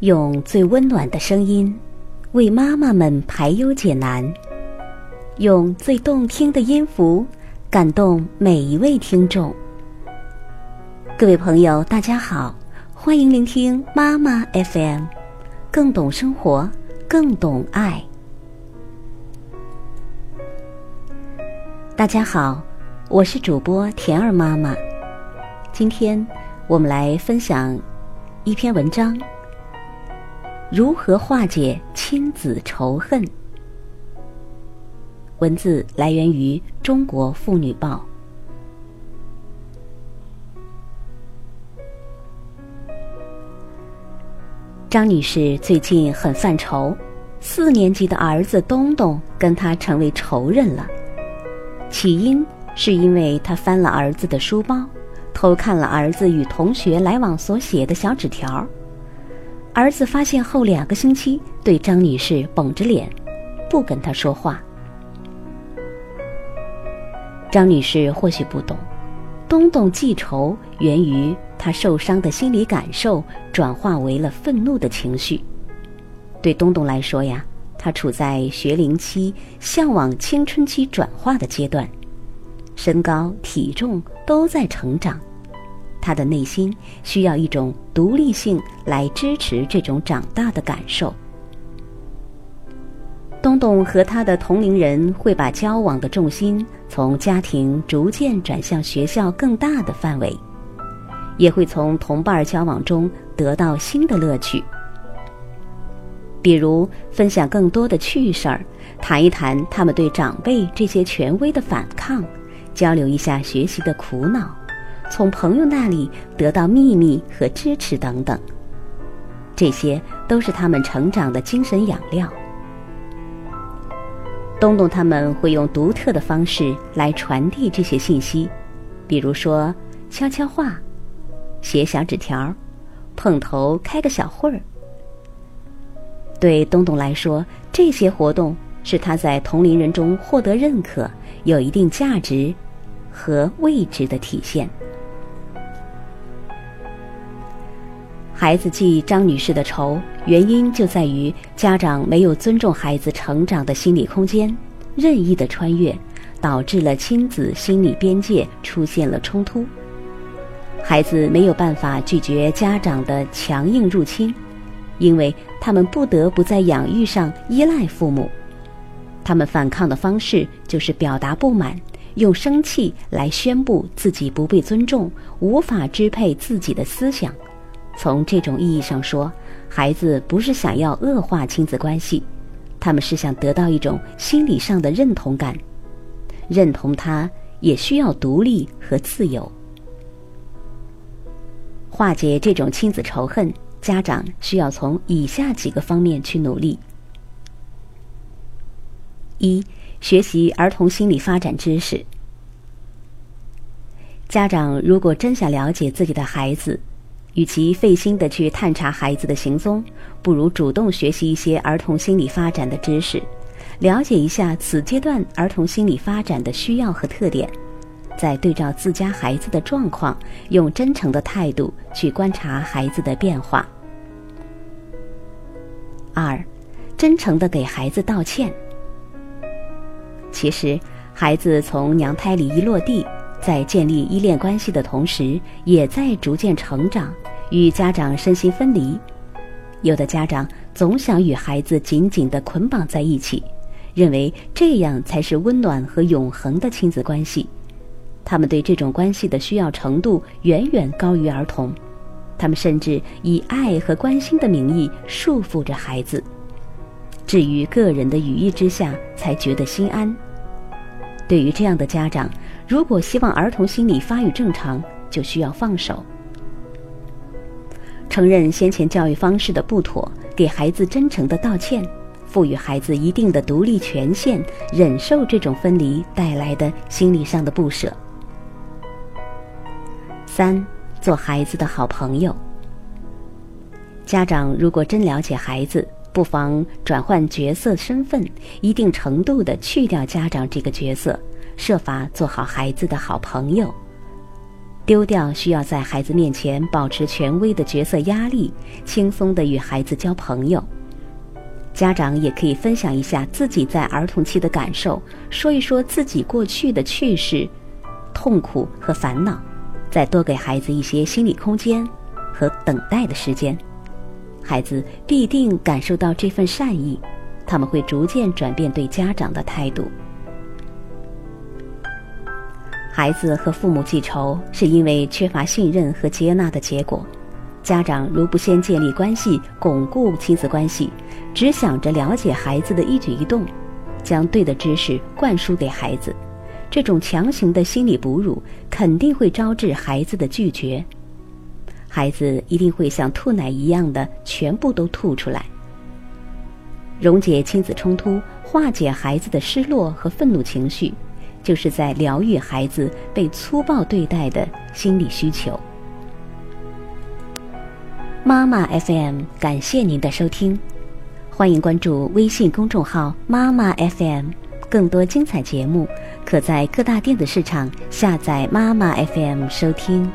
用最温暖的声音，为妈妈们排忧解难；用最动听的音符，感动每一位听众。各位朋友，大家好，欢迎聆听妈妈 FM，更懂生活，更懂爱。大家好，我是主播甜儿妈妈。今天我们来分享一篇文章。如何化解亲子仇恨？文字来源于《中国妇女报》。张女士最近很犯愁，四年级的儿子东东跟她成为仇人了。起因是因为她翻了儿子的书包，偷看了儿子与同学来往所写的小纸条。儿子发现后两个星期，对张女士绷着脸，不跟她说话。张女士或许不懂，东东记仇源于他受伤的心理感受转化为了愤怒的情绪。对东东来说呀，他处在学龄期向往青春期转化的阶段，身高体重都在成长。他的内心需要一种独立性来支持这种长大的感受。东东和他的同龄人会把交往的重心从家庭逐渐转向学校更大的范围，也会从同伴交往中得到新的乐趣，比如分享更多的趣事儿，谈一谈他们对长辈这些权威的反抗，交流一下学习的苦恼。从朋友那里得到秘密和支持等等，这些都是他们成长的精神养料。东东他们会用独特的方式来传递这些信息，比如说悄悄话、写小纸条、碰头开个小会儿。对东东来说，这些活动是他在同龄人中获得认可、有一定价值和位置的体现。孩子记张女士的仇，原因就在于家长没有尊重孩子成长的心理空间，任意的穿越，导致了亲子心理边界出现了冲突。孩子没有办法拒绝家长的强硬入侵，因为他们不得不在养育上依赖父母。他们反抗的方式就是表达不满，用生气来宣布自己不被尊重，无法支配自己的思想。从这种意义上说，孩子不是想要恶化亲子关系，他们是想得到一种心理上的认同感，认同他也需要独立和自由。化解这种亲子仇恨，家长需要从以下几个方面去努力：一、学习儿童心理发展知识。家长如果真想了解自己的孩子，与其费心的去探查孩子的行踪，不如主动学习一些儿童心理发展的知识，了解一下此阶段儿童心理发展的需要和特点，再对照自家孩子的状况，用真诚的态度去观察孩子的变化。二，真诚的给孩子道歉。其实，孩子从娘胎里一落地。在建立依恋关系的同时，也在逐渐成长，与家长身心分离。有的家长总想与孩子紧紧地捆绑在一起，认为这样才是温暖和永恒的亲子关系。他们对这种关系的需要程度远远高于儿童，他们甚至以爱和关心的名义束缚着孩子，至于个人的羽翼之下，才觉得心安。对于这样的家长，如果希望儿童心理发育正常，就需要放手，承认先前教育方式的不妥，给孩子真诚的道歉，赋予孩子一定的独立权限，忍受这种分离带来的心理上的不舍。三，做孩子的好朋友。家长如果真了解孩子。不妨转换角色身份，一定程度的去掉家长这个角色，设法做好孩子的好朋友。丢掉需要在孩子面前保持权威的角色压力，轻松的与孩子交朋友。家长也可以分享一下自己在儿童期的感受，说一说自己过去的趣事、痛苦和烦恼，再多给孩子一些心理空间和等待的时间，孩子必定感受到这份善意，他们会逐渐转变对家长的态度。孩子和父母记仇，是因为缺乏信任和接纳的结果。家长如不先建立关系、巩固亲子关系，只想着了解孩子的一举一动，将对的知识灌输给孩子，这种强行的心理哺乳肯定会招致孩子的拒绝。孩子一定会像吐奶一样的全部都吐出来。溶解亲子冲突，化解孩子的失落和愤怒情绪，就是在疗愈孩子被粗暴对待的心理需求。妈妈 FM，感谢您的收听，欢迎关注微信公众号“妈妈 FM”，更多精彩节目可在各大电子市场下载“妈妈 FM” 收听。